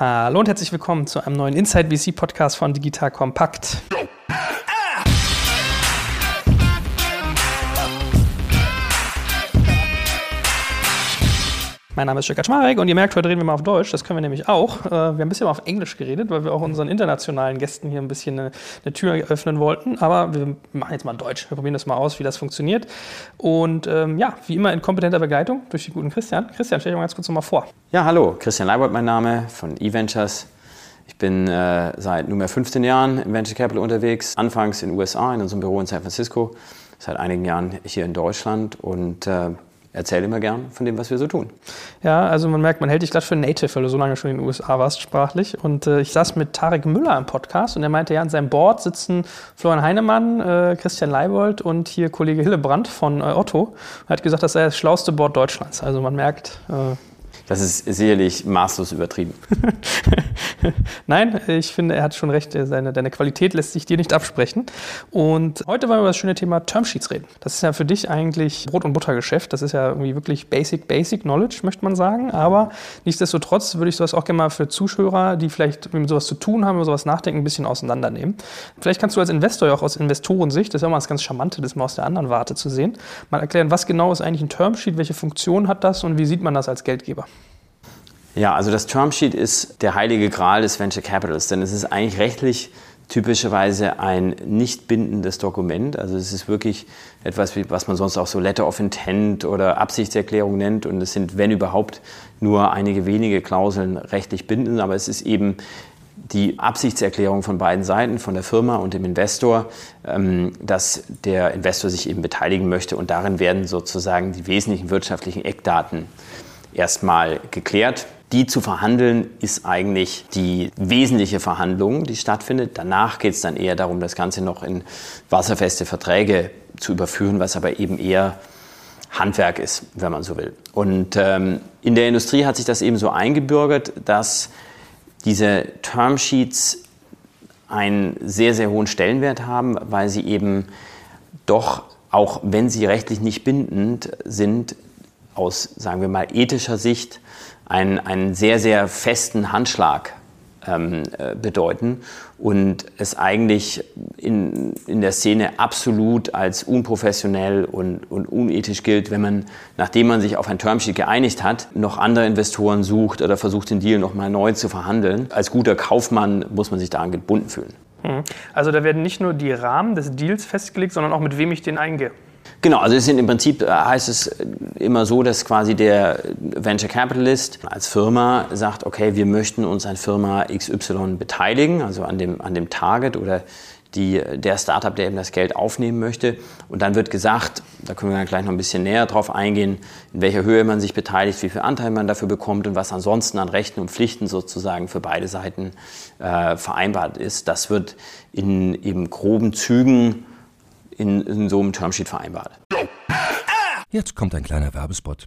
Hallo und herzlich willkommen zu einem neuen Inside VC Podcast von Digital Kompakt. Mein Name ist Jörg Kaczmarek und ihr merkt, heute reden wir mal auf Deutsch. Das können wir nämlich auch. Äh, wir haben ein bisschen mal auf Englisch geredet, weil wir auch unseren internationalen Gästen hier ein bisschen eine, eine Tür öffnen wollten. Aber wir machen jetzt mal Deutsch. Wir probieren das mal aus, wie das funktioniert. Und ähm, ja, wie immer in kompetenter Begleitung durch den guten Christian. Christian, stell dich mal ganz kurz nochmal vor. Ja, hallo. Christian Leibold mein Name von eVentures. Ich bin äh, seit nunmehr 15 Jahren im Venture Capital unterwegs. Anfangs in den USA, in unserem Büro in San Francisco. Seit einigen Jahren hier in Deutschland und äh, erzähle immer gern von dem, was wir so tun. Ja, also man merkt, man hält dich gerade für Native, weil du so lange schon in den USA warst sprachlich. Und äh, ich saß mit Tarek Müller im Podcast und er meinte, ja, an seinem Board sitzen Florian Heinemann, äh, Christian Leibold und hier Kollege Hillebrand von äh, Otto. Er hat gesagt, das sei das schlauste Board Deutschlands. Also man merkt, äh, das ist sicherlich maßlos übertrieben. Nein, ich finde, er hat schon recht. Seine, deine Qualität lässt sich dir nicht absprechen. Und heute wollen wir über das schöne Thema Termsheets reden. Das ist ja für dich eigentlich Brot- und Buttergeschäft. Das ist ja irgendwie wirklich basic, basic Knowledge, möchte man sagen. Aber nichtsdestotrotz würde ich sowas auch gerne mal für Zuschauer, die vielleicht mit sowas zu tun haben, über sowas nachdenken, ein bisschen auseinandernehmen. Vielleicht kannst du als Investor ja auch aus Investorensicht, das ist ja immer das ganz Charmante, das mal aus der anderen Warte zu sehen, mal erklären, was genau ist eigentlich ein Termsheet, welche Funktion hat das und wie sieht man das als Geldgeber? Ja, also das Termsheet ist der heilige Gral des Venture Capitals, denn es ist eigentlich rechtlich typischerweise ein nicht bindendes Dokument. Also es ist wirklich etwas, was man sonst auch so Letter of Intent oder Absichtserklärung nennt. Und es sind, wenn überhaupt, nur einige wenige Klauseln rechtlich bindend. Aber es ist eben die Absichtserklärung von beiden Seiten, von der Firma und dem Investor, ähm, dass der Investor sich eben beteiligen möchte. Und darin werden sozusagen die wesentlichen wirtschaftlichen Eckdaten erstmal geklärt. Die zu verhandeln ist eigentlich die wesentliche Verhandlung, die stattfindet. Danach geht es dann eher darum, das Ganze noch in wasserfeste Verträge zu überführen, was aber eben eher Handwerk ist, wenn man so will. Und ähm, in der Industrie hat sich das eben so eingebürgert, dass diese Termsheets einen sehr, sehr hohen Stellenwert haben, weil sie eben doch, auch wenn sie rechtlich nicht bindend sind, aus, sagen wir mal, ethischer Sicht einen, einen sehr, sehr festen Handschlag ähm, äh, bedeuten und es eigentlich in, in der Szene absolut als unprofessionell und, und unethisch gilt, wenn man, nachdem man sich auf ein Termsheet geeinigt hat, noch andere Investoren sucht oder versucht, den Deal nochmal neu zu verhandeln. Als guter Kaufmann muss man sich daran gebunden fühlen. Hm. Also da werden nicht nur die Rahmen des Deals festgelegt, sondern auch mit wem ich den eingehe. Genau, also es sind im Prinzip äh, heißt es immer so, dass quasi der Venture Capitalist als Firma sagt, okay, wir möchten uns an Firma XY beteiligen, also an dem, an dem Target oder die, der Startup, der eben das Geld aufnehmen möchte. Und dann wird gesagt, da können wir dann gleich noch ein bisschen näher drauf eingehen, in welcher Höhe man sich beteiligt, wie viel Anteil man dafür bekommt und was ansonsten an Rechten und Pflichten sozusagen für beide Seiten äh, vereinbart ist. Das wird in eben groben Zügen in, in so einem Termsheet vereinbart. Jetzt kommt ein kleiner Werbespot.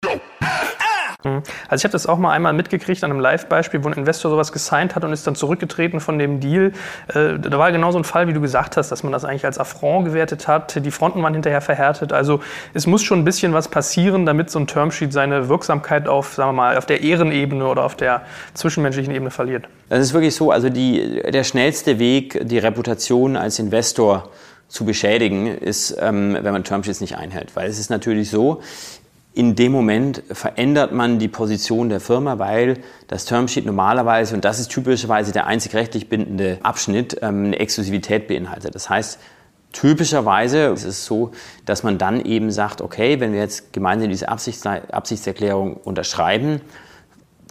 Also ich habe das auch mal einmal mitgekriegt an einem Live-Beispiel, wo ein Investor sowas gesigned hat und ist dann zurückgetreten von dem Deal. Äh, da war genau so ein Fall, wie du gesagt hast, dass man das eigentlich als Affront gewertet hat. Die Fronten waren hinterher verhärtet. Also es muss schon ein bisschen was passieren, damit so ein Termsheet seine Wirksamkeit auf, sagen wir mal, auf der Ehrenebene oder auf der zwischenmenschlichen Ebene verliert. Das ist wirklich so. Also die, der schnellste Weg, die Reputation als Investor zu beschädigen, ist, ähm, wenn man Termsheets nicht einhält. Weil es ist natürlich so, in dem Moment verändert man die Position der Firma, weil das Termsheet normalerweise, und das ist typischerweise der einzig rechtlich bindende Abschnitt, ähm, eine Exklusivität beinhaltet. Das heißt, typischerweise ist es so, dass man dann eben sagt, okay, wenn wir jetzt gemeinsam diese Absichtserklärung unterschreiben,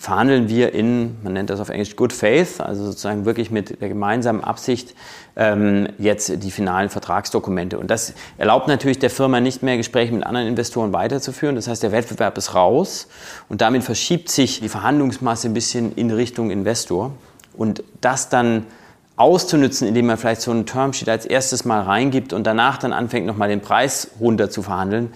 verhandeln wir in, man nennt das auf Englisch Good Faith, also sozusagen wirklich mit der gemeinsamen Absicht ähm, jetzt die finalen Vertragsdokumente. Und das erlaubt natürlich der Firma nicht mehr, Gespräche mit anderen Investoren weiterzuführen. Das heißt, der Wettbewerb ist raus und damit verschiebt sich die Verhandlungsmasse ein bisschen in Richtung Investor. Und das dann auszunutzen, indem man vielleicht so einen Termsheet als erstes mal reingibt und danach dann anfängt, nochmal den Preis runter zu verhandeln,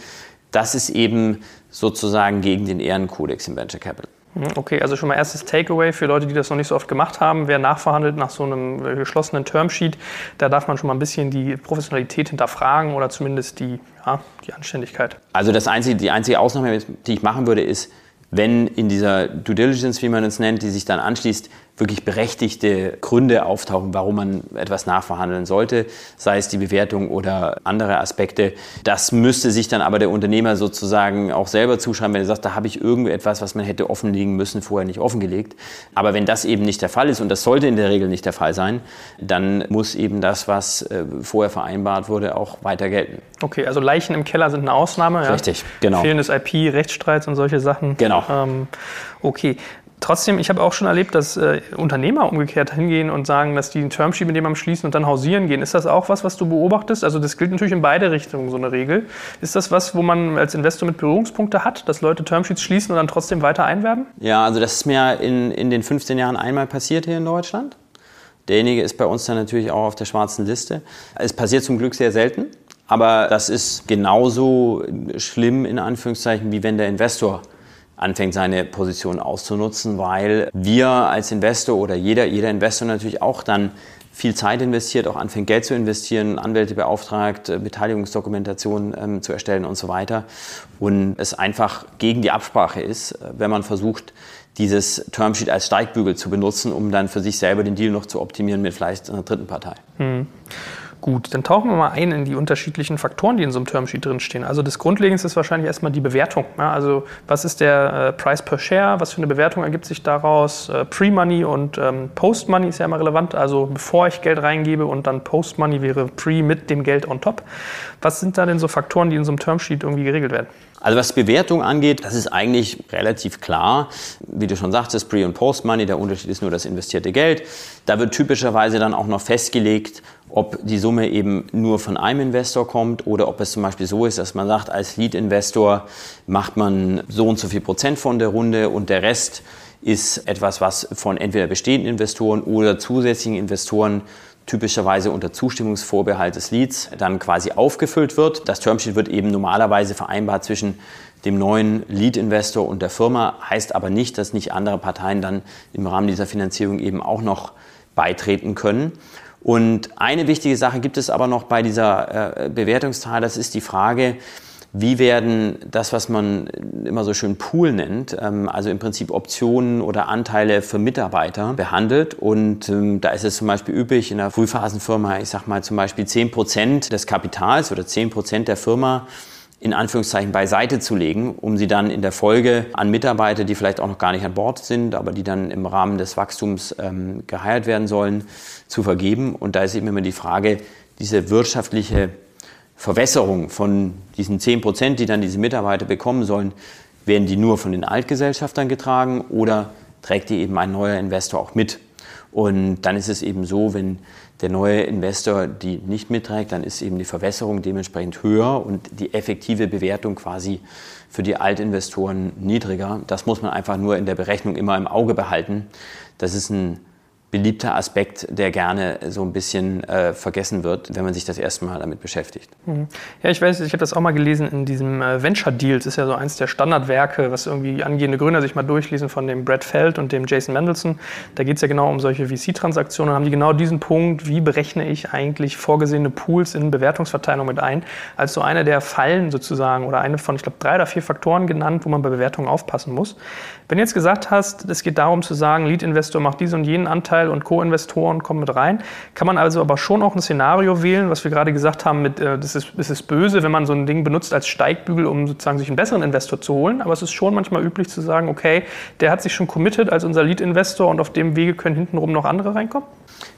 das ist eben sozusagen gegen den Ehrenkodex im Venture Capital. Hm, okay, also schon mal erstes Takeaway für Leute, die das noch nicht so oft gemacht haben. Wer nachverhandelt nach so einem äh, geschlossenen Termsheet, da darf man schon mal ein bisschen die Professionalität hinterfragen oder zumindest die, ja, die Anständigkeit. Also das einzige, die einzige Ausnahme, die ich machen würde, ist, wenn in dieser Due Diligence, wie man es nennt, die sich dann anschließt, wirklich berechtigte Gründe auftauchen, warum man etwas nachverhandeln sollte, sei es die Bewertung oder andere Aspekte. Das müsste sich dann aber der Unternehmer sozusagen auch selber zuschreiben, wenn er sagt, da habe ich irgendetwas, was man hätte offenlegen müssen, vorher nicht offengelegt. Aber wenn das eben nicht der Fall ist, und das sollte in der Regel nicht der Fall sein, dann muss eben das, was äh, vorher vereinbart wurde, auch weiter gelten. Okay, also Leichen im Keller sind eine Ausnahme. Richtig, ja? genau. Fehlendes IP, Rechtsstreits und solche Sachen. Genau. Ähm, okay. Trotzdem, ich habe auch schon erlebt, dass äh, Unternehmer umgekehrt hingehen und sagen, dass die einen Termsheet mit jemandem schließen und dann hausieren gehen. Ist das auch was, was du beobachtest? Also das gilt natürlich in beide Richtungen, so eine Regel. Ist das was, wo man als Investor mit Berührungspunkte hat, dass Leute Termsheets schließen und dann trotzdem weiter einwerben? Ja, also das ist mir in, in den 15 Jahren einmal passiert hier in Deutschland. Derjenige ist bei uns dann natürlich auch auf der schwarzen Liste. Es passiert zum Glück sehr selten, aber das ist genauso schlimm in Anführungszeichen, wie wenn der Investor anfängt, seine Position auszunutzen, weil wir als Investor oder jeder, jeder Investor natürlich auch dann viel Zeit investiert, auch anfängt Geld zu investieren, Anwälte beauftragt, äh, Beteiligungsdokumentation ähm, zu erstellen und so weiter. Und es einfach gegen die Absprache ist, äh, wenn man versucht, dieses Termsheet als Steigbügel zu benutzen, um dann für sich selber den Deal noch zu optimieren mit vielleicht einer dritten Partei. Mhm. Gut, dann tauchen wir mal ein in die unterschiedlichen Faktoren, die in so einem Termsheet drinstehen. Also das Grundlegendste ist wahrscheinlich erstmal die Bewertung. Ja, also was ist der äh, Price per Share? Was für eine Bewertung ergibt sich daraus? Äh, Pre-Money und ähm, Post-Money ist ja immer relevant. Also bevor ich Geld reingebe und dann Post-Money wäre Pre mit dem Geld on top. Was sind da denn so Faktoren, die in so einem Termsheet irgendwie geregelt werden? Also was Bewertung angeht, das ist eigentlich relativ klar. Wie du schon sagtest, Pre- und Post-Money, der Unterschied ist nur das investierte Geld. Da wird typischerweise dann auch noch festgelegt, ob die Summe eben nur von einem Investor kommt oder ob es zum Beispiel so ist, dass man sagt, als Lead-Investor macht man so und so viel Prozent von der Runde und der Rest ist etwas, was von entweder bestehenden Investoren oder zusätzlichen Investoren typischerweise unter Zustimmungsvorbehalt des Leads dann quasi aufgefüllt wird. Das Termsheet wird eben normalerweise vereinbart zwischen dem neuen Lead-Investor und der Firma, heißt aber nicht, dass nicht andere Parteien dann im Rahmen dieser Finanzierung eben auch noch beitreten können. Und eine wichtige Sache gibt es aber noch bei dieser äh, Bewertungszahl, das ist die Frage, wie werden das, was man immer so schön Pool nennt, ähm, also im Prinzip Optionen oder Anteile für Mitarbeiter behandelt. Und ähm, da ist es zum Beispiel üblich in einer Frühphasenfirma, ich sag mal zum Beispiel 10 Prozent des Kapitals oder 10 Prozent der Firma in Anführungszeichen beiseite zu legen, um sie dann in der Folge an Mitarbeiter, die vielleicht auch noch gar nicht an Bord sind, aber die dann im Rahmen des Wachstums ähm, geheiert werden sollen, zu vergeben. Und da ist eben immer die Frage, diese wirtschaftliche Verwässerung von diesen 10 Prozent, die dann diese Mitarbeiter bekommen sollen, werden die nur von den Altgesellschaftern getragen oder trägt die eben ein neuer Investor auch mit? Und dann ist es eben so, wenn der neue Investor die nicht mitträgt, dann ist eben die Verwässerung dementsprechend höher und die effektive Bewertung quasi für die Altinvestoren niedriger. Das muss man einfach nur in der Berechnung immer im Auge behalten. Das ist ein beliebter Aspekt, der gerne so ein bisschen äh, vergessen wird, wenn man sich das erste Mal damit beschäftigt. Mhm. Ja, ich weiß, ich habe das auch mal gelesen in diesem äh, Venture Deals, ist ja so eins der Standardwerke, was irgendwie angehende Gründer sich mal durchlesen von dem Brad Feld und dem Jason Mendelssohn. Da geht es ja genau um solche VC-Transaktionen. haben die genau diesen Punkt, wie berechne ich eigentlich vorgesehene Pools in Bewertungsverteilung mit ein, als so eine der Fallen sozusagen oder eine von, ich glaube, drei oder vier Faktoren genannt, wo man bei Bewertungen aufpassen muss. Wenn du jetzt gesagt hast, es geht darum zu sagen, Lead-Investor macht diesen und jenen Anteil und Co-Investoren kommen mit rein, kann man also aber schon auch ein Szenario wählen, was wir gerade gesagt haben, mit, äh, das, ist, das ist böse, wenn man so ein Ding benutzt als Steigbügel, um sozusagen sich einen besseren Investor zu holen. Aber es ist schon manchmal üblich zu sagen, okay, der hat sich schon committed als unser Lead-Investor und auf dem Wege können hintenrum noch andere reinkommen?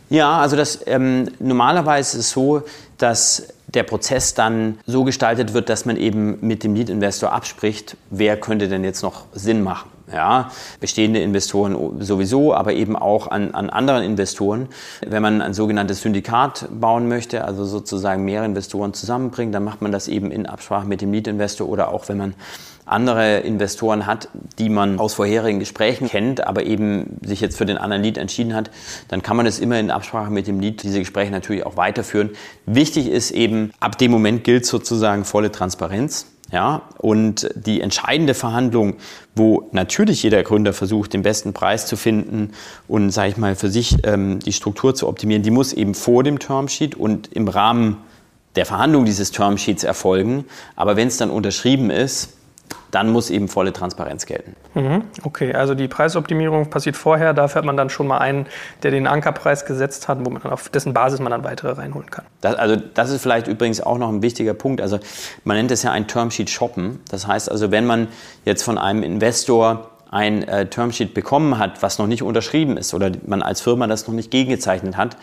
Ja, also das ähm, normalerweise ist es so, dass der Prozess dann so gestaltet wird, dass man eben mit dem Lead-Investor abspricht, wer könnte denn jetzt noch Sinn machen. Ja, bestehende Investoren sowieso, aber eben auch an, an anderen Investoren. Wenn man ein sogenanntes Syndikat bauen möchte, also sozusagen mehrere Investoren zusammenbringt, dann macht man das eben in Absprache mit dem Lead-Investor oder auch wenn man andere Investoren hat, die man aus vorherigen Gesprächen kennt, aber eben sich jetzt für den anderen Lead entschieden hat, dann kann man es immer in Absprache mit dem Lead diese Gespräche natürlich auch weiterführen. Wichtig ist eben, ab dem Moment gilt sozusagen volle Transparenz. Ja, und die entscheidende Verhandlung, wo natürlich jeder Gründer versucht, den besten Preis zu finden und, sage ich mal, für sich ähm, die Struktur zu optimieren, die muss eben vor dem Termsheet und im Rahmen der Verhandlung dieses Termsheets erfolgen. Aber wenn es dann unterschrieben ist, dann muss eben volle Transparenz gelten. Mhm. Okay, also die Preisoptimierung passiert vorher, dafür hat man dann schon mal einen, der den Ankerpreis gesetzt hat, wo man dann auf dessen Basis man dann weitere reinholen kann. Das, also das ist vielleicht übrigens auch noch ein wichtiger Punkt. Also man nennt es ja ein Termsheet shoppen. Das heißt also, wenn man jetzt von einem Investor ein äh, Termsheet bekommen hat, was noch nicht unterschrieben ist oder man als Firma das noch nicht gegengezeichnet hat,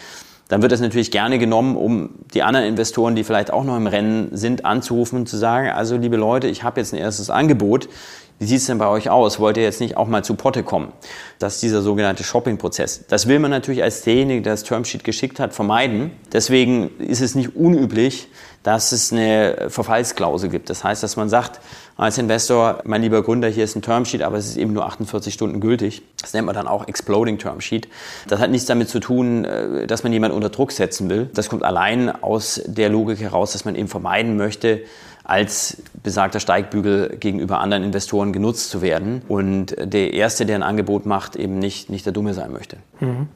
dann wird das natürlich gerne genommen, um die anderen Investoren, die vielleicht auch noch im Rennen sind, anzurufen und zu sagen, also liebe Leute, ich habe jetzt ein erstes Angebot. Wie sieht es denn bei euch aus? Wollt ihr jetzt nicht auch mal zu Potte kommen? Das ist dieser sogenannte Shopping-Prozess. Das will man natürlich als derjenige, der das Termsheet geschickt hat, vermeiden. Deswegen ist es nicht unüblich, dass es eine Verfallsklausel gibt. Das heißt, dass man sagt, als Investor, mein lieber Gründer, hier ist ein Termsheet, aber es ist eben nur 48 Stunden gültig. Das nennt man dann auch Exploding Termsheet. Das hat nichts damit zu tun, äh, dass man jemanden unter Druck setzen will. Das kommt allein aus der Logik heraus, dass man eben vermeiden möchte, als besagter Steigbügel gegenüber anderen Investoren genutzt zu werden und der Erste, der ein Angebot macht, eben nicht, nicht der Dumme sein möchte. Mhm.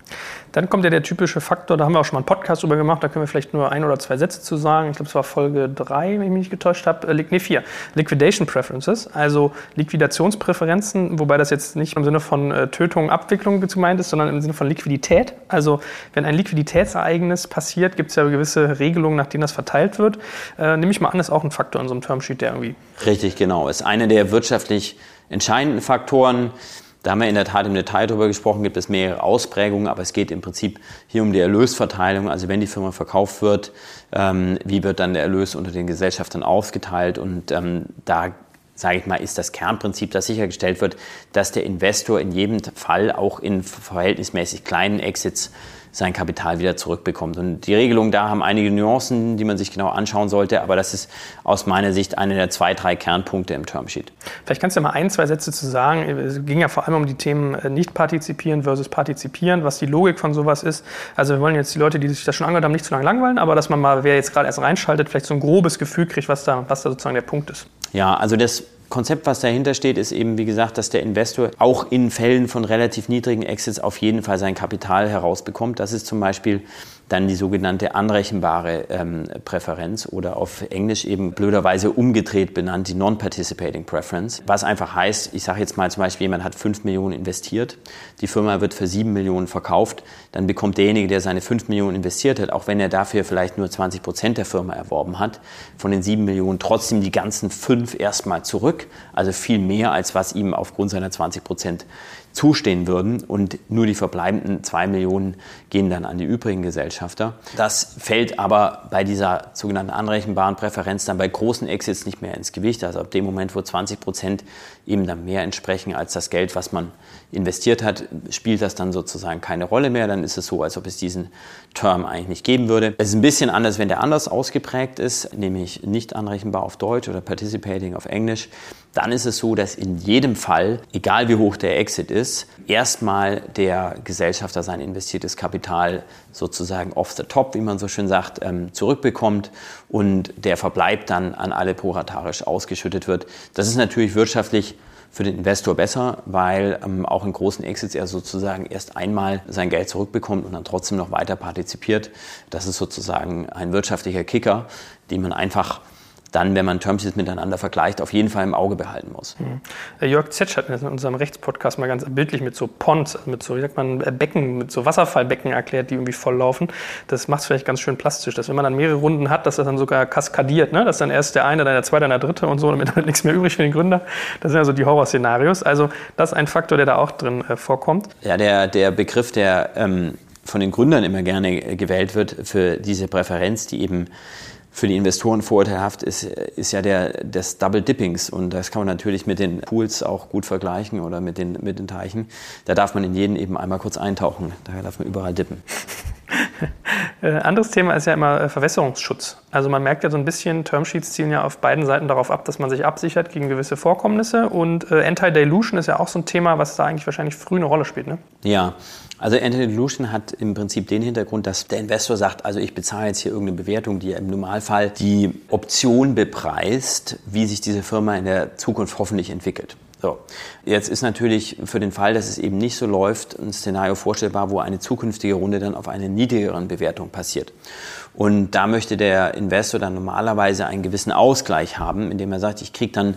Dann kommt ja der typische Faktor, da haben wir auch schon mal einen Podcast drüber gemacht, da können wir vielleicht nur ein oder zwei Sätze zu sagen. Ich glaube, war Folge 3, wenn ich mich nicht getäuscht habe, äh, nee, 4. Liquidation Preferences, also Liquidationspräferenzen, wobei das jetzt nicht im Sinne von äh, Tötung, Abwicklung gemeint ist, sondern im Sinne von Liquidität. Also wenn ein Liquiditätsereignis passiert, gibt es ja gewisse Regelungen, nach denen das verteilt wird. Äh, nehme ich mal an, ist auch ein Faktor in so einem Termsheet, der irgendwie. Richtig, genau. Ist einer der wirtschaftlich entscheidenden Faktoren. Da haben wir in der Tat im Detail darüber gesprochen, gibt es mehrere Ausprägungen, aber es geht im Prinzip hier um die Erlösverteilung. Also wenn die Firma verkauft wird, ähm, wie wird dann der Erlös unter den Gesellschaftern aufgeteilt? Und ähm, da sage ich mal, ist das Kernprinzip, dass sichergestellt wird, dass der Investor in jedem Fall auch in verhältnismäßig kleinen Exits sein Kapital wieder zurückbekommt. Und die Regelungen da haben einige Nuancen, die man sich genau anschauen sollte, aber das ist aus meiner Sicht einer der zwei, drei Kernpunkte im Termsheet. Vielleicht kannst du ja mal ein, zwei Sätze zu sagen. Es ging ja vor allem um die Themen äh, nicht partizipieren versus partizipieren, was die Logik von sowas ist. Also wir wollen jetzt die Leute, die sich das schon angehört haben, nicht zu lange langweilen, aber dass man mal, wer jetzt gerade erst reinschaltet, vielleicht so ein grobes Gefühl kriegt, was da, was da sozusagen der Punkt ist. Ja, also das Konzept, was dahinter steht, ist eben, wie gesagt, dass der Investor auch in Fällen von relativ niedrigen Exits auf jeden Fall sein Kapital herausbekommt. Das ist zum Beispiel dann die sogenannte anrechenbare ähm, Präferenz oder auf Englisch eben blöderweise umgedreht benannt die Non-Participating Preference. Was einfach heißt, ich sage jetzt mal zum Beispiel, jemand hat 5 Millionen investiert, die Firma wird für 7 Millionen verkauft, dann bekommt derjenige, der seine 5 Millionen investiert hat, auch wenn er dafür vielleicht nur 20 Prozent der Firma erworben hat, von den 7 Millionen trotzdem die ganzen 5 erstmal zurück. Also viel mehr, als was ihm aufgrund seiner 20 Prozent zustehen würden und nur die verbleibenden zwei Millionen gehen dann an die übrigen Gesellschafter. Das fällt aber bei dieser sogenannten anrechenbaren Präferenz dann bei großen Exits nicht mehr ins Gewicht. Also ab dem Moment, wo 20 Prozent eben dann mehr entsprechen als das Geld, was man investiert hat, spielt das dann sozusagen keine Rolle mehr. Dann ist es so, als ob es diesen Term eigentlich nicht geben würde. Es ist ein bisschen anders, wenn der anders ausgeprägt ist, nämlich nicht anrechenbar auf Deutsch oder participating auf Englisch dann ist es so, dass in jedem Fall, egal wie hoch der Exit ist, erstmal der Gesellschafter sein investiertes Kapital sozusagen off the top, wie man so schön sagt, ähm, zurückbekommt und der Verbleib dann an alle proratarisch ausgeschüttet wird. Das ist natürlich wirtschaftlich für den Investor besser, weil ähm, auch in großen Exits er sozusagen erst einmal sein Geld zurückbekommt und dann trotzdem noch weiter partizipiert. Das ist sozusagen ein wirtschaftlicher Kicker, den man einfach dann, wenn man Termsheets miteinander vergleicht, auf jeden Fall im Auge behalten muss. Mhm. Jörg Zetsch hat in unserem Rechtspodcast mal ganz bildlich mit so Ponds, also mit so, wie sagt man, äh, Becken, mit so Wasserfallbecken erklärt, die irgendwie volllaufen. Das macht es vielleicht ganz schön plastisch, dass wenn man dann mehrere Runden hat, dass das dann sogar kaskadiert, ne? dass dann erst der eine, dann der zweite, dann der dritte und so, damit dann nichts mehr übrig für den Gründer. Das sind ja so die Horrorszenarios. Also das ist ein Faktor, der da auch drin äh, vorkommt. Ja, der, der Begriff, der ähm, von den Gründern immer gerne gewählt wird für diese Präferenz, die eben für die Investoren vorteilhaft ist, ist ja der des Double Dippings. Und das kann man natürlich mit den Pools auch gut vergleichen oder mit den, mit den Teichen. Da darf man in jeden eben einmal kurz eintauchen. Daher darf man überall dippen. Äh, anderes Thema ist ja immer äh, Verwässerungsschutz. Also man merkt ja so ein bisschen, Termsheets zielen ja auf beiden Seiten darauf ab, dass man sich absichert gegen gewisse Vorkommnisse. Und äh, Anti-Dilution ist ja auch so ein Thema, was da eigentlich wahrscheinlich früh eine Rolle spielt. Ne? Ja, also Anti-Dilution hat im Prinzip den Hintergrund, dass der Investor sagt, also ich bezahle jetzt hier irgendeine Bewertung, die im Normalfall die Option bepreist, wie sich diese Firma in der Zukunft hoffentlich entwickelt. So, jetzt ist natürlich für den Fall, dass es eben nicht so läuft, ein Szenario vorstellbar, wo eine zukünftige Runde dann auf eine niedrigeren Bewertung passiert. Und da möchte der Investor dann normalerweise einen gewissen Ausgleich haben, indem er sagt, ich kriege dann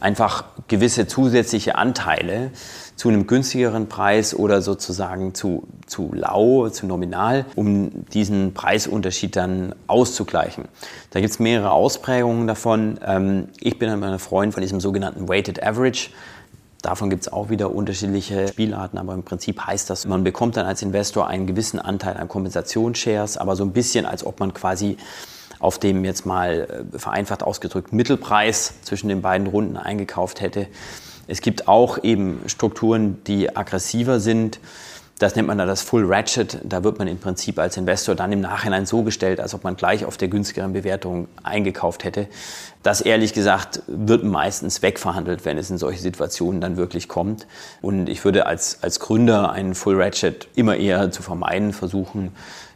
einfach gewisse zusätzliche Anteile zu einem günstigeren Preis oder sozusagen zu, zu lau, zu nominal, um diesen Preisunterschied dann auszugleichen. Da gibt es mehrere Ausprägungen davon. Ähm, ich bin ein Freund von diesem sogenannten Weighted Average. Davon gibt es auch wieder unterschiedliche Spielarten, aber im Prinzip heißt das, man bekommt dann als Investor einen gewissen Anteil an Kompensationsshares, aber so ein bisschen, als ob man quasi auf dem jetzt mal äh, vereinfacht ausgedrückt Mittelpreis zwischen den beiden Runden eingekauft hätte. Es gibt auch eben Strukturen, die aggressiver sind. Das nennt man dann das Full Ratchet. Da wird man im Prinzip als Investor dann im Nachhinein so gestellt, als ob man gleich auf der günstigeren Bewertung eingekauft hätte. Das ehrlich gesagt wird meistens wegverhandelt, wenn es in solche Situationen dann wirklich kommt. Und ich würde als, als Gründer einen Full Ratchet immer eher zu vermeiden versuchen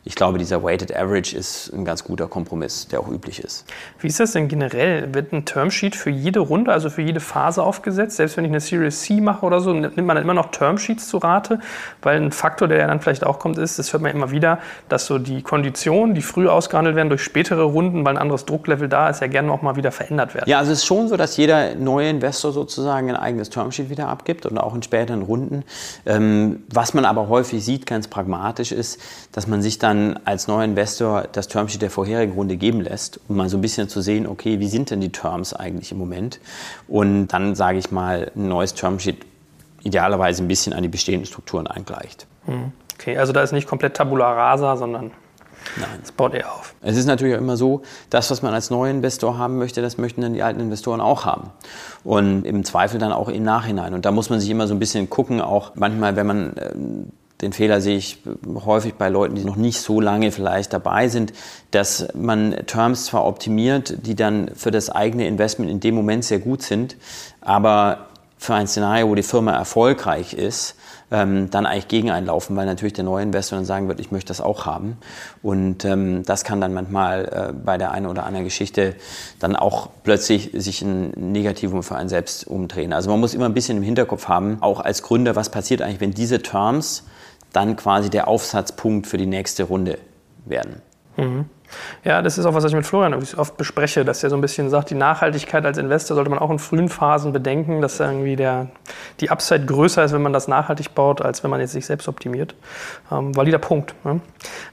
ich glaube, dieser Weighted Average ist ein ganz guter Kompromiss, der auch üblich ist. Wie ist das denn generell? Wird ein Termsheet für jede Runde, also für jede Phase aufgesetzt? Selbst wenn ich eine Series C mache oder so, nimmt man dann immer noch Termsheets zu Rate? Weil ein Faktor, der ja dann vielleicht auch kommt, ist, das hört man immer wieder, dass so die Konditionen, die früh ausgehandelt werden durch spätere Runden, weil ein anderes Drucklevel da ist, ja gerne auch mal wieder verändert werden. Ja, also es ist schon so, dass jeder neue Investor sozusagen ein eigenes Termsheet wieder abgibt und auch in späteren Runden. Ähm, was man aber häufig sieht, ganz pragmatisch ist, dass man sich dann dann als neuer Investor das Termsheet der vorherigen Runde geben lässt, um mal so ein bisschen zu sehen, okay, wie sind denn die Terms eigentlich im Moment? Und dann, sage ich mal, ein neues Termsheet idealerweise ein bisschen an die bestehenden Strukturen eingleicht. Hm. Okay, also da ist nicht komplett Tabula rasa, sondern Nein. Das baut er auf. Es ist natürlich auch immer so, das, was man als neuer Investor haben möchte, das möchten dann die alten Investoren auch haben. Und im Zweifel dann auch im Nachhinein. Und da muss man sich immer so ein bisschen gucken, auch manchmal, wenn man ähm, den Fehler sehe ich häufig bei Leuten, die noch nicht so lange vielleicht dabei sind, dass man Terms zwar optimiert, die dann für das eigene Investment in dem Moment sehr gut sind, aber für ein Szenario, wo die Firma erfolgreich ist, ähm, dann eigentlich gegen einlaufen, weil natürlich der neue Investor dann sagen wird, ich möchte das auch haben. Und ähm, das kann dann manchmal äh, bei der einen oder anderen Geschichte dann auch plötzlich sich ein Negativum für einen selbst umdrehen. Also man muss immer ein bisschen im Hinterkopf haben, auch als Gründer, was passiert eigentlich, wenn diese Terms dann quasi der Aufsatzpunkt für die nächste Runde werden. Mhm. Ja, das ist auch was, was ich mit Florian oft bespreche, dass er so ein bisschen sagt, die Nachhaltigkeit als Investor sollte man auch in frühen Phasen bedenken, dass irgendwie der, die Upside größer ist, wenn man das nachhaltig baut, als wenn man jetzt sich selbst optimiert. Ähm, valider Punkt. Ne?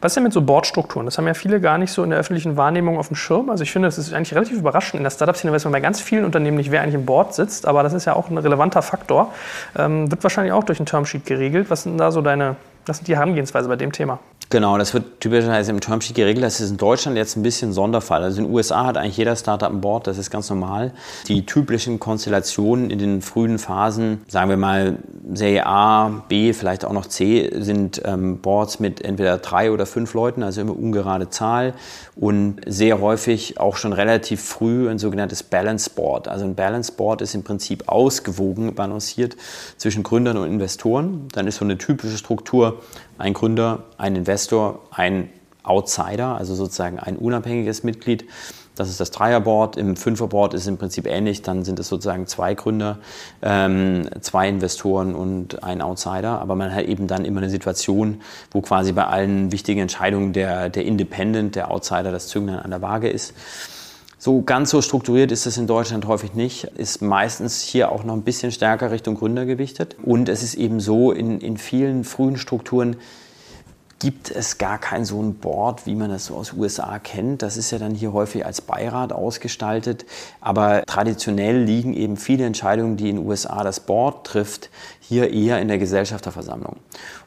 Was ist denn mit so Boardstrukturen? Das haben ja viele gar nicht so in der öffentlichen Wahrnehmung auf dem Schirm. Also ich finde, das ist eigentlich relativ überraschend. In der Startup-Szene weiß man bei ganz vielen Unternehmen nicht, wer eigentlich im Board sitzt, aber das ist ja auch ein relevanter Faktor. Ähm, wird wahrscheinlich auch durch ein Termsheet geregelt. Was sind da so deine, was sind die Herangehensweise bei dem Thema? Genau, das wird typischerweise im Termsheet geregelt. Das ist in Deutschland jetzt ein bisschen Sonderfall. Also in den USA hat eigentlich jeder Startup ein Board, das ist ganz normal. Die typischen Konstellationen in den frühen Phasen, sagen wir mal Serie A, B, vielleicht auch noch C sind ähm, Boards mit entweder drei oder fünf Leuten, also immer ungerade Zahl und sehr häufig auch schon relativ früh ein sogenanntes Balance Board. Also ein Balance Board ist im Prinzip ausgewogen balanciert zwischen Gründern und Investoren. Dann ist so eine typische Struktur ein Gründer, ein Investor, ein Outsider, also sozusagen ein unabhängiges Mitglied das ist das Dreierboard. Im Fünferboard ist im Prinzip ähnlich. Dann sind es sozusagen zwei Gründer, ähm, zwei Investoren und ein Outsider. Aber man hat eben dann immer eine Situation, wo quasi bei allen wichtigen Entscheidungen der, der Independent, der Outsider, das Zünglein an der Waage ist. So ganz so strukturiert ist es in Deutschland häufig nicht, ist meistens hier auch noch ein bisschen stärker Richtung Gründer gewichtet. Und es ist eben so in, in vielen frühen Strukturen, gibt es gar kein so ein Board, wie man das so aus USA kennt. Das ist ja dann hier häufig als Beirat ausgestaltet. Aber traditionell liegen eben viele Entscheidungen, die in USA das Board trifft, hier eher in der Gesellschafterversammlung.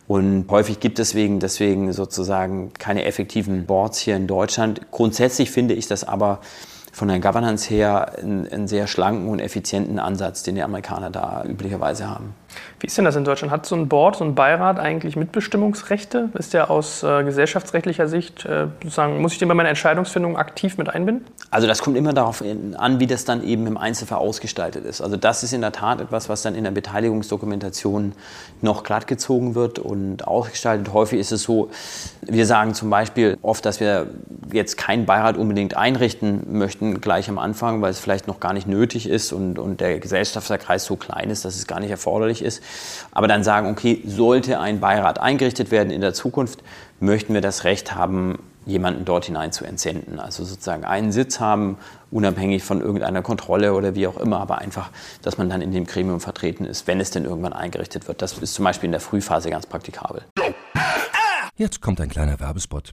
Und häufig gibt es deswegen, deswegen sozusagen keine effektiven Boards hier in Deutschland. Grundsätzlich finde ich das aber von der Governance her einen, einen sehr schlanken und effizienten Ansatz, den die Amerikaner da üblicherweise haben. Wie ist denn das in Deutschland? Hat so ein Board, so ein Beirat eigentlich Mitbestimmungsrechte? Ist der aus äh, gesellschaftsrechtlicher Sicht, äh, sozusagen, muss ich den bei meiner Entscheidungsfindung aktiv mit einbinden? Also das kommt immer darauf an, wie das dann eben im Einzelfall ausgestaltet ist. Also das ist in der Tat etwas, was dann in der Beteiligungsdokumentation noch glattgezogen wird und ausgestaltet. Häufig ist es so, wir sagen zum Beispiel oft, dass wir jetzt keinen Beirat unbedingt einrichten möchten gleich am Anfang, weil es vielleicht noch gar nicht nötig ist und, und der Gesellschafterkreis so klein ist, dass es gar nicht erforderlich ist. Aber dann sagen, okay, sollte ein Beirat eingerichtet werden in der Zukunft, möchten wir das Recht haben, jemanden dort hinein zu entsenden. Also sozusagen einen Sitz haben, unabhängig von irgendeiner Kontrolle oder wie auch immer, aber einfach, dass man dann in dem Gremium vertreten ist, wenn es denn irgendwann eingerichtet wird. Das ist zum Beispiel in der Frühphase ganz praktikabel. Jetzt kommt ein kleiner Werbespot.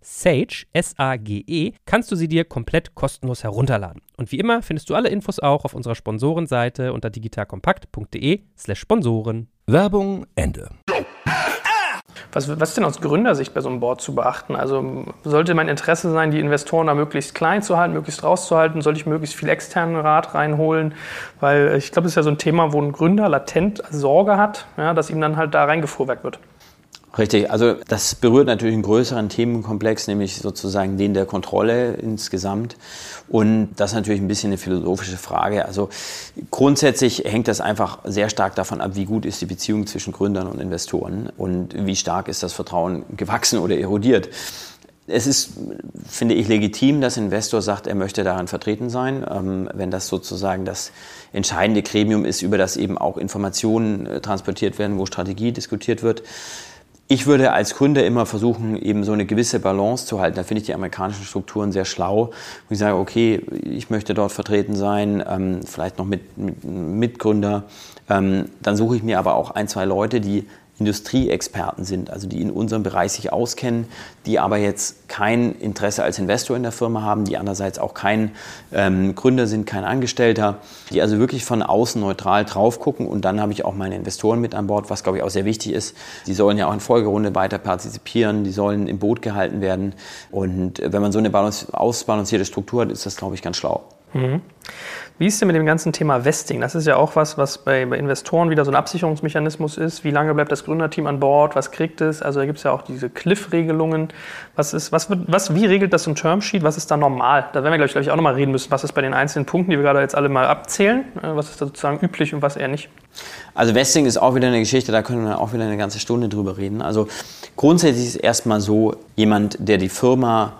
Sage, S-A-G-E, kannst du sie dir komplett kostenlos herunterladen. Und wie immer findest du alle Infos auch auf unserer Sponsorenseite unter digitalkompakt.de slash Sponsoren. Werbung Ende. Was, was ist denn aus Gründersicht bei so einem Board zu beachten? Also sollte mein Interesse sein, die Investoren da möglichst klein zu halten, möglichst rauszuhalten? Sollte ich möglichst viel externen Rat reinholen? Weil ich glaube, das ist ja so ein Thema, wo ein Gründer latent Sorge hat, ja, dass ihm dann halt da reingefuhrwerk wird. Richtig, also das berührt natürlich einen größeren Themenkomplex, nämlich sozusagen den der Kontrolle insgesamt. Und das ist natürlich ein bisschen eine philosophische Frage. Also grundsätzlich hängt das einfach sehr stark davon ab, wie gut ist die Beziehung zwischen Gründern und Investoren und wie stark ist das Vertrauen gewachsen oder erodiert. Es ist, finde ich, legitim, dass Investor sagt, er möchte daran vertreten sein, ähm, wenn das sozusagen das entscheidende Gremium ist, über das eben auch Informationen äh, transportiert werden, wo Strategie diskutiert wird. Ich würde als Gründer immer versuchen, eben so eine gewisse Balance zu halten. Da finde ich die amerikanischen Strukturen sehr schlau. Wo ich sage, okay, ich möchte dort vertreten sein, ähm, vielleicht noch mit, mit Mitgründer. Ähm, dann suche ich mir aber auch ein, zwei Leute, die Industrieexperten sind, also die in unserem Bereich sich auskennen, die aber jetzt kein Interesse als Investor in der Firma haben, die andererseits auch kein ähm, Gründer sind, kein Angestellter, die also wirklich von außen neutral drauf gucken und dann habe ich auch meine Investoren mit an Bord, was glaube ich auch sehr wichtig ist. Die sollen ja auch in Folgerunde weiter partizipieren, die sollen im Boot gehalten werden und wenn man so eine ausbalancierte Struktur hat, ist das glaube ich ganz schlau. Wie ist denn mit dem ganzen Thema Vesting? Das ist ja auch was, was bei, bei Investoren wieder so ein Absicherungsmechanismus ist. Wie lange bleibt das Gründerteam an Bord? Was kriegt es? Also da gibt es ja auch diese Cliff-Regelungen. Was ist, was wird, was, wie regelt das so ein Termsheet? Was ist da normal? Da werden wir, glaube ich, auch nochmal reden müssen. Was ist bei den einzelnen Punkten, die wir gerade jetzt alle mal abzählen? Äh, was ist da sozusagen üblich und was eher nicht? Also Vesting ist auch wieder eine Geschichte, da können wir auch wieder eine ganze Stunde drüber reden. Also grundsätzlich ist erstmal so, jemand, der die Firma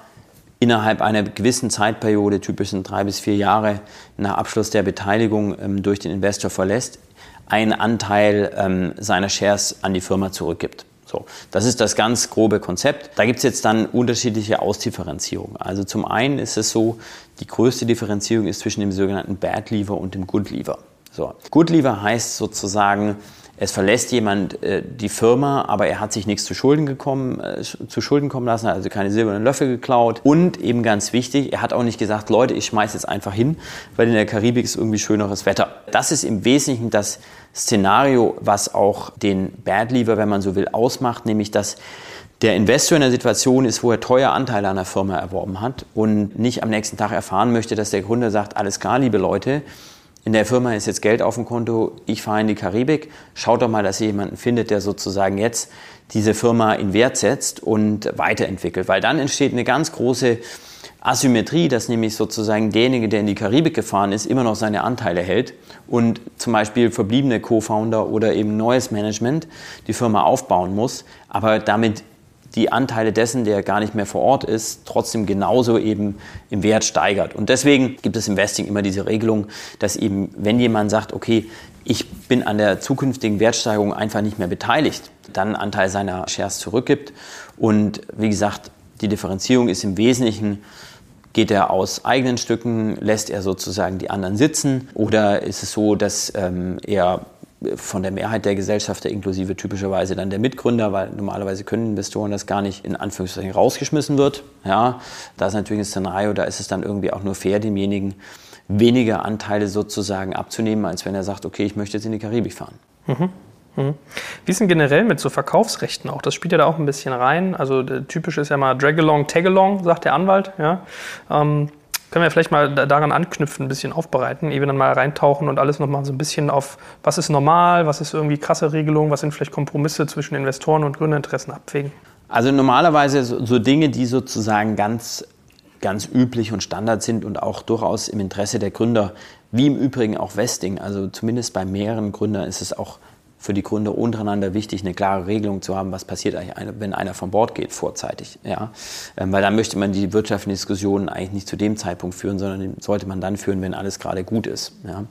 innerhalb einer gewissen Zeitperiode, typisch sind drei bis vier Jahre nach Abschluss der Beteiligung ähm, durch den Investor verlässt, einen Anteil ähm, seiner Shares an die Firma zurückgibt. So, das ist das ganz grobe Konzept. Da gibt es jetzt dann unterschiedliche Ausdifferenzierungen. Also zum einen ist es so, die größte Differenzierung ist zwischen dem sogenannten Bad Lever und dem Good Lever. So, Good Lever heißt sozusagen, es verlässt jemand äh, die Firma, aber er hat sich nichts zu Schulden, gekommen, äh, zu Schulden kommen lassen, also keine silbernen Löffel geklaut. Und eben ganz wichtig, er hat auch nicht gesagt, Leute, ich schmeiße jetzt einfach hin, weil in der Karibik ist irgendwie schöneres Wetter. Das ist im Wesentlichen das Szenario, was auch den Bad Lever, wenn man so will, ausmacht, nämlich dass der Investor in einer Situation ist, wo er teuer Anteile an der Firma erworben hat und nicht am nächsten Tag erfahren möchte, dass der Gründer sagt, alles klar, liebe Leute, in der Firma ist jetzt Geld auf dem Konto, ich fahre in die Karibik, schaut doch mal, dass ihr jemanden findet, der sozusagen jetzt diese Firma in Wert setzt und weiterentwickelt, weil dann entsteht eine ganz große Asymmetrie, dass nämlich sozusagen derjenige, der in die Karibik gefahren ist, immer noch seine Anteile hält und zum Beispiel verbliebene Co-Founder oder eben neues Management die Firma aufbauen muss, aber damit die Anteile dessen, der gar nicht mehr vor Ort ist, trotzdem genauso eben im Wert steigert. Und deswegen gibt es im Vesting immer diese Regelung, dass eben, wenn jemand sagt, okay, ich bin an der zukünftigen Wertsteigerung einfach nicht mehr beteiligt, dann einen Anteil seiner Shares zurückgibt. Und wie gesagt, die Differenzierung ist im Wesentlichen, geht er aus eigenen Stücken, lässt er sozusagen die anderen sitzen oder ist es so, dass ähm, er von der Mehrheit der Gesellschafter, inklusive typischerweise dann der Mitgründer, weil normalerweise können Investoren das gar nicht in Anführungszeichen rausgeschmissen wird. Ja, da ist natürlich ein Szenario, da ist es dann irgendwie auch nur fair, demjenigen weniger Anteile sozusagen abzunehmen, als wenn er sagt, okay, ich möchte jetzt in die Karibik fahren. Mhm. mhm. Wie ist denn generell mit so Verkaufsrechten auch? Das spielt ja da auch ein bisschen rein. Also typisch ist ja mal Drag-along, Tag-along, sagt der Anwalt. Ja. Ähm, können wir vielleicht mal daran anknüpfen, ein bisschen aufbereiten, ehe wir dann mal reintauchen und alles nochmal so ein bisschen auf, was ist normal, was ist irgendwie krasse Regelung, was sind vielleicht Kompromisse zwischen Investoren und Gründerinteressen abwägen? Also normalerweise so, Dinge, die sozusagen ganz, ganz üblich und Standard sind und auch durchaus im Interesse der Gründer, wie im Übrigen auch Vesting, also zumindest bei mehreren Gründern ist es auch für die Gründer untereinander wichtig, eine klare Regelung zu haben, was passiert eigentlich, wenn einer von Bord geht vorzeitig. Ja? Ähm, weil dann möchte man die wirtschaftlichen Diskussionen eigentlich nicht zu dem Zeitpunkt führen, sondern sollte man dann führen, wenn alles gerade gut ist. Ja?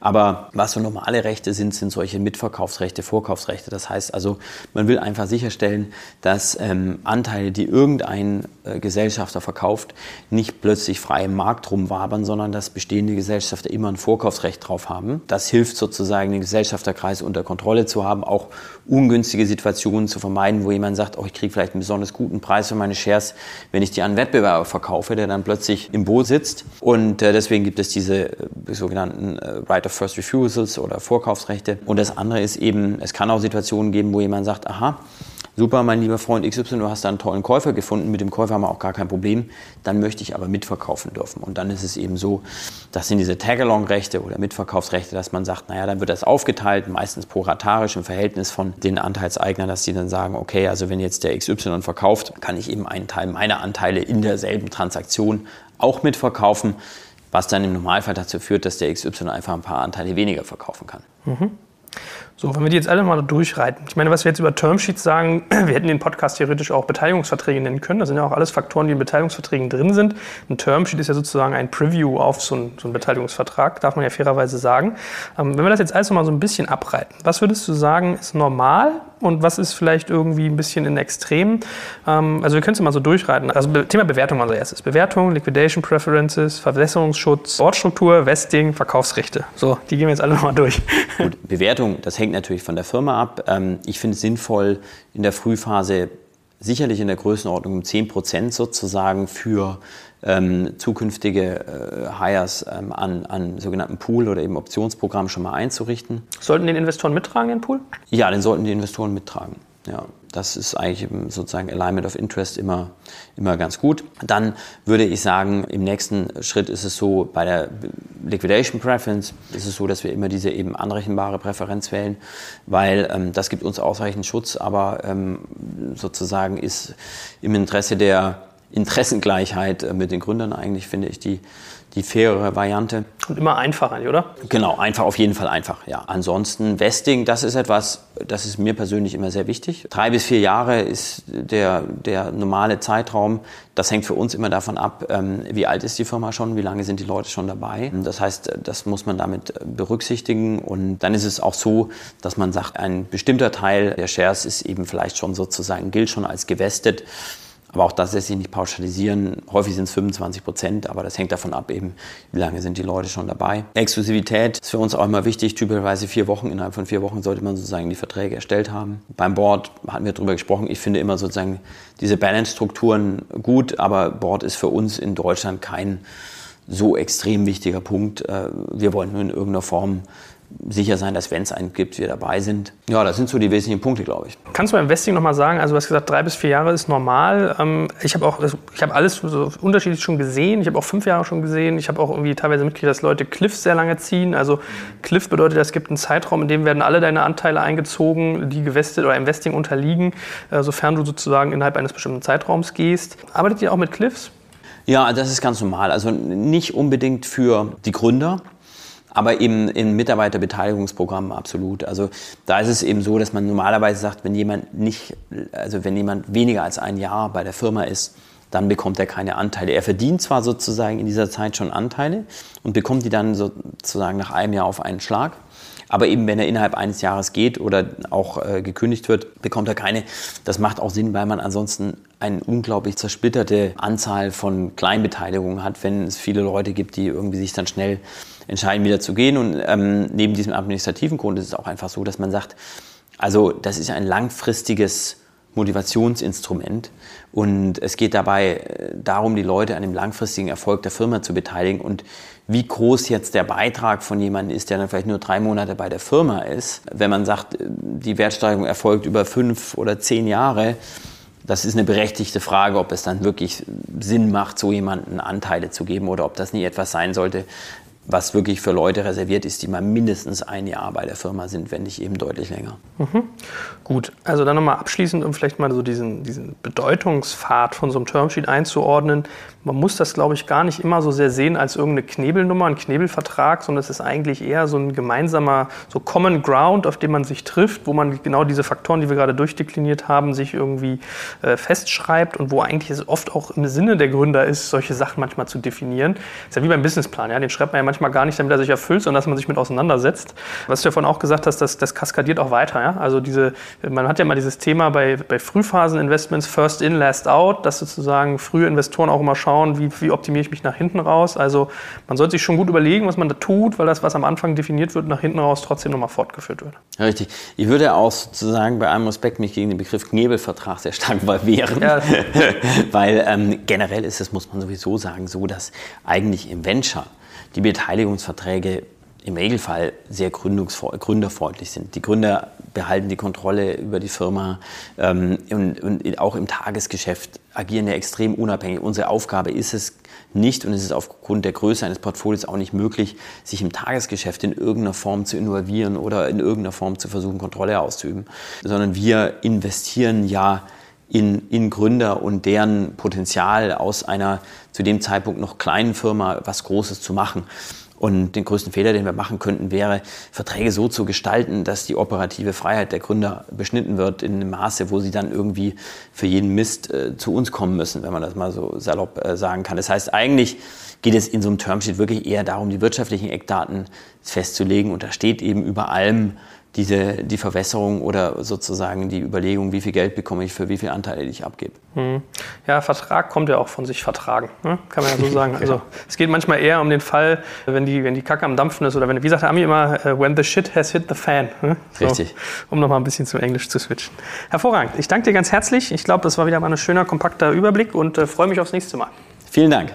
Aber was so normale Rechte sind, sind solche Mitverkaufsrechte, Vorkaufsrechte. Das heißt also, man will einfach sicherstellen, dass ähm, Anteile, die irgendein Gesellschafter verkauft, nicht plötzlich frei im Markt rumwabern, sondern dass bestehende Gesellschafter immer ein Vorkaufsrecht drauf haben. Das hilft sozusagen, den Gesellschafterkreis unter Kontrolle zu haben, auch ungünstige Situationen zu vermeiden, wo jemand sagt, oh, ich kriege vielleicht einen besonders guten Preis für meine Shares, wenn ich die an Wettbewerber verkaufe, der dann plötzlich im Boot sitzt. Und äh, deswegen gibt es diese äh, sogenannten äh, Right of First Refusals oder Vorkaufsrechte. Und das andere ist eben, es kann auch Situationen geben, wo jemand sagt, aha, super, mein lieber Freund XY, du hast da einen tollen Käufer gefunden, mit dem Käufer haben wir auch gar kein Problem, dann möchte ich aber mitverkaufen dürfen. Und dann ist es eben so, das sind diese Tagalong-Rechte oder Mitverkaufsrechte, dass man sagt, naja, dann wird das aufgeteilt, meistens proratarisch im Verhältnis von den Anteilseignern, dass die dann sagen, okay, also wenn jetzt der XY verkauft, kann ich eben einen Teil meiner Anteile in derselben Transaktion auch mitverkaufen, was dann im Normalfall dazu führt, dass der XY einfach ein paar Anteile weniger verkaufen kann. Mhm. So, wenn wir die jetzt alle mal durchreiten. Ich meine, was wir jetzt über Termsheets sagen, wir hätten den Podcast theoretisch auch Beteiligungsverträge nennen können. Das sind ja auch alles Faktoren, die in Beteiligungsverträgen drin sind. Ein Termsheet ist ja sozusagen ein Preview auf so einen, so einen Beteiligungsvertrag, darf man ja fairerweise sagen. Ähm, wenn wir das jetzt alles mal so ein bisschen abreiten, was würdest du sagen, ist normal und was ist vielleicht irgendwie ein bisschen in Extremen? Ähm, also wir können es mal so durchreiten. Also Thema Bewertung als erstes. Bewertung, Liquidation Preferences, Verwässerungsschutz, Ortsstruktur, Vesting, Verkaufsrechte. So, die gehen wir jetzt alle nochmal durch. Gut, Bewertung, das hängt natürlich von der Firma ab. Ähm, ich finde es sinnvoll, in der Frühphase sicherlich in der Größenordnung um 10 Prozent sozusagen für ähm, zukünftige äh, Hires ähm, an, an sogenannten Pool oder eben Optionsprogramm schon mal einzurichten. Sollten den Investoren mittragen, den Pool? Ja, den sollten die Investoren mittragen. Ja, das ist eigentlich sozusagen Alignment of Interest immer, immer ganz gut. Dann würde ich sagen, im nächsten Schritt ist es so, bei der Liquidation Preference ist es so, dass wir immer diese eben anrechenbare Präferenz wählen, weil ähm, das gibt uns ausreichend Schutz, aber ähm, sozusagen ist im Interesse der Interessengleichheit äh, mit den Gründern eigentlich, finde ich, die die fairere Variante. Und immer einfach eigentlich, oder? Genau, einfach, auf jeden Fall einfach, ja. Ansonsten Vesting, das ist etwas, das ist mir persönlich immer sehr wichtig. Drei bis vier Jahre ist der, der normale Zeitraum. Das hängt für uns immer davon ab, ähm, wie alt ist die Firma schon, wie lange sind die Leute schon dabei. Das heißt, das muss man damit berücksichtigen. Und dann ist es auch so, dass man sagt, ein bestimmter Teil der Shares ist eben vielleicht schon sozusagen, gilt schon als gewestet. Aber auch das lässt sich nicht pauschalisieren. Häufig sind es 25 Prozent, aber das hängt davon ab, eben, wie lange sind die Leute schon dabei. Exklusivität ist für uns auch immer wichtig. Typischerweise vier Wochen. Innerhalb von vier Wochen sollte man sozusagen die Verträge erstellt haben. Beim Board hatten wir darüber gesprochen. Ich finde immer sozusagen diese Balance-Strukturen gut, aber Board ist für uns in Deutschland kein so extrem wichtiger Punkt. Äh, wir wollen nur in irgendeiner Form sicher sein, dass wenn es einen gibt, wir dabei sind. Ja, das sind so die wesentlichen Punkte, glaube ich. Kannst du beim Investing nochmal sagen, also du hast gesagt, drei bis vier Jahre ist normal. Ähm, ich habe auch, ich habe alles so unterschiedlich schon gesehen. Ich habe auch fünf Jahre schon gesehen. Ich habe auch irgendwie teilweise mitgekriegt, dass Leute Cliff sehr lange ziehen. Also Cliff bedeutet, es gibt einen Zeitraum, in dem werden alle deine Anteile eingezogen, die gewestet oder Investing unterliegen, äh, sofern du sozusagen innerhalb eines bestimmten Zeitraums gehst. Arbeitet ihr auch mit Cliffs? Ja, das ist ganz normal. Also nicht unbedingt für die Gründer, aber eben in Mitarbeiterbeteiligungsprogrammen absolut. Also da ist es eben so, dass man normalerweise sagt, wenn jemand nicht, also wenn jemand weniger als ein Jahr bei der Firma ist, dann bekommt er keine Anteile. Er verdient zwar sozusagen in dieser Zeit schon Anteile und bekommt die dann sozusagen nach einem Jahr auf einen Schlag. Aber eben, wenn er innerhalb eines Jahres geht oder auch äh, gekündigt wird, bekommt er keine. Das macht auch Sinn, weil man ansonsten eine unglaublich zersplitterte Anzahl von Kleinbeteiligungen hat, wenn es viele Leute gibt, die irgendwie sich dann schnell entscheiden, wieder zu gehen. Und ähm, neben diesem administrativen Grund ist es auch einfach so, dass man sagt, also das ist ein langfristiges Motivationsinstrument. Und es geht dabei äh, darum, die Leute an dem langfristigen Erfolg der Firma zu beteiligen. Und wie groß jetzt der Beitrag von jemandem ist, der dann vielleicht nur drei Monate bei der Firma ist, wenn man sagt, äh, die Wertsteigerung erfolgt über fünf oder zehn Jahre, das ist eine berechtigte Frage, ob es dann wirklich Sinn macht, so jemanden Anteile zu geben oder ob das nie etwas sein sollte, was wirklich für Leute reserviert ist, die mal mindestens ein Jahr bei der Firma sind, wenn nicht eben deutlich länger. Mhm. Gut, also dann nochmal abschließend, um vielleicht mal so diesen, diesen Bedeutungspfad von so einem Termsheet einzuordnen man muss das, glaube ich, gar nicht immer so sehr sehen als irgendeine Knebelnummer, ein Knebelvertrag, sondern es ist eigentlich eher so ein gemeinsamer, so Common Ground, auf dem man sich trifft, wo man genau diese Faktoren, die wir gerade durchdekliniert haben, sich irgendwie äh, festschreibt und wo eigentlich es oft auch im Sinne der Gründer ist, solche Sachen manchmal zu definieren. Ist ja wie beim Businessplan, ja? den schreibt man ja manchmal gar nicht, damit er sich erfüllt, sondern dass man sich mit auseinandersetzt. Was du ja vorhin auch gesagt hast, das, das kaskadiert auch weiter. Ja? Also diese, man hat ja mal dieses Thema bei, bei Frühphasen-Investments, First in, Last out, dass sozusagen frühe Investoren auch immer schauen, schauen, wie, wie optimiere ich mich nach hinten raus. Also man sollte sich schon gut überlegen, was man da tut, weil das, was am Anfang definiert wird, nach hinten raus trotzdem nochmal fortgeführt wird. Richtig. Ich würde auch sozusagen bei allem Respekt mich gegen den Begriff Knebelvertrag sehr stark wehren. Ja. weil ähm, generell ist es, muss man sowieso sagen, so, dass eigentlich im Venture die Beteiligungsverträge im Regelfall sehr gründerfreundlich sind. Die Gründer behalten die Kontrolle über die Firma ähm, und, und, auch im Tagesgeschäft agieren ja extrem unabhängig. Unsere Aufgabe ist es nicht und es ist aufgrund der Größe eines Portfolios auch nicht möglich, sich im Tagesgeschäft in irgendeiner Form zu involvieren oder in irgendeiner Form zu versuchen, Kontrolle auszuüben, sondern wir investieren ja in, in Gründer und deren Potenzial aus einer zu dem Zeitpunkt noch kleinen Firma was Großes zu machen. Und den größten Fehler, den wir machen könnten, wäre, Verträge so zu gestalten, dass die operative Freiheit der Gründer beschnitten wird in einem Maße, wo sie dann irgendwie für jeden Mist äh, zu uns kommen müssen, wenn man das mal so salopp äh, sagen kann. Das heißt, eigentlich geht es in so einem Termsheet wirklich eher darum, die wirtschaftlichen Eckdaten festzulegen. Und da steht eben über allem diese, die Verwässerung oder sozusagen die Überlegung, wie viel Geld bekomme ich für wie viele Anteile ich abgebe. Hm. Ja, Vertrag kommt ja auch von sich vertragen, ne? kann man ja so sagen. Also es geht manchmal eher um den Fall, wenn die, wenn die Kacke am Dampfen ist oder wenn, wie sagt der Ami immer, äh, when the shit has hit the fan. Ne? So, Richtig. Um nochmal ein bisschen zu Englisch zu switchen. Hervorragend. Ich danke dir ganz herzlich. Ich glaube, das war wieder mal ein schöner, kompakter Überblick und äh, freue mich aufs nächste Mal. Vielen Dank.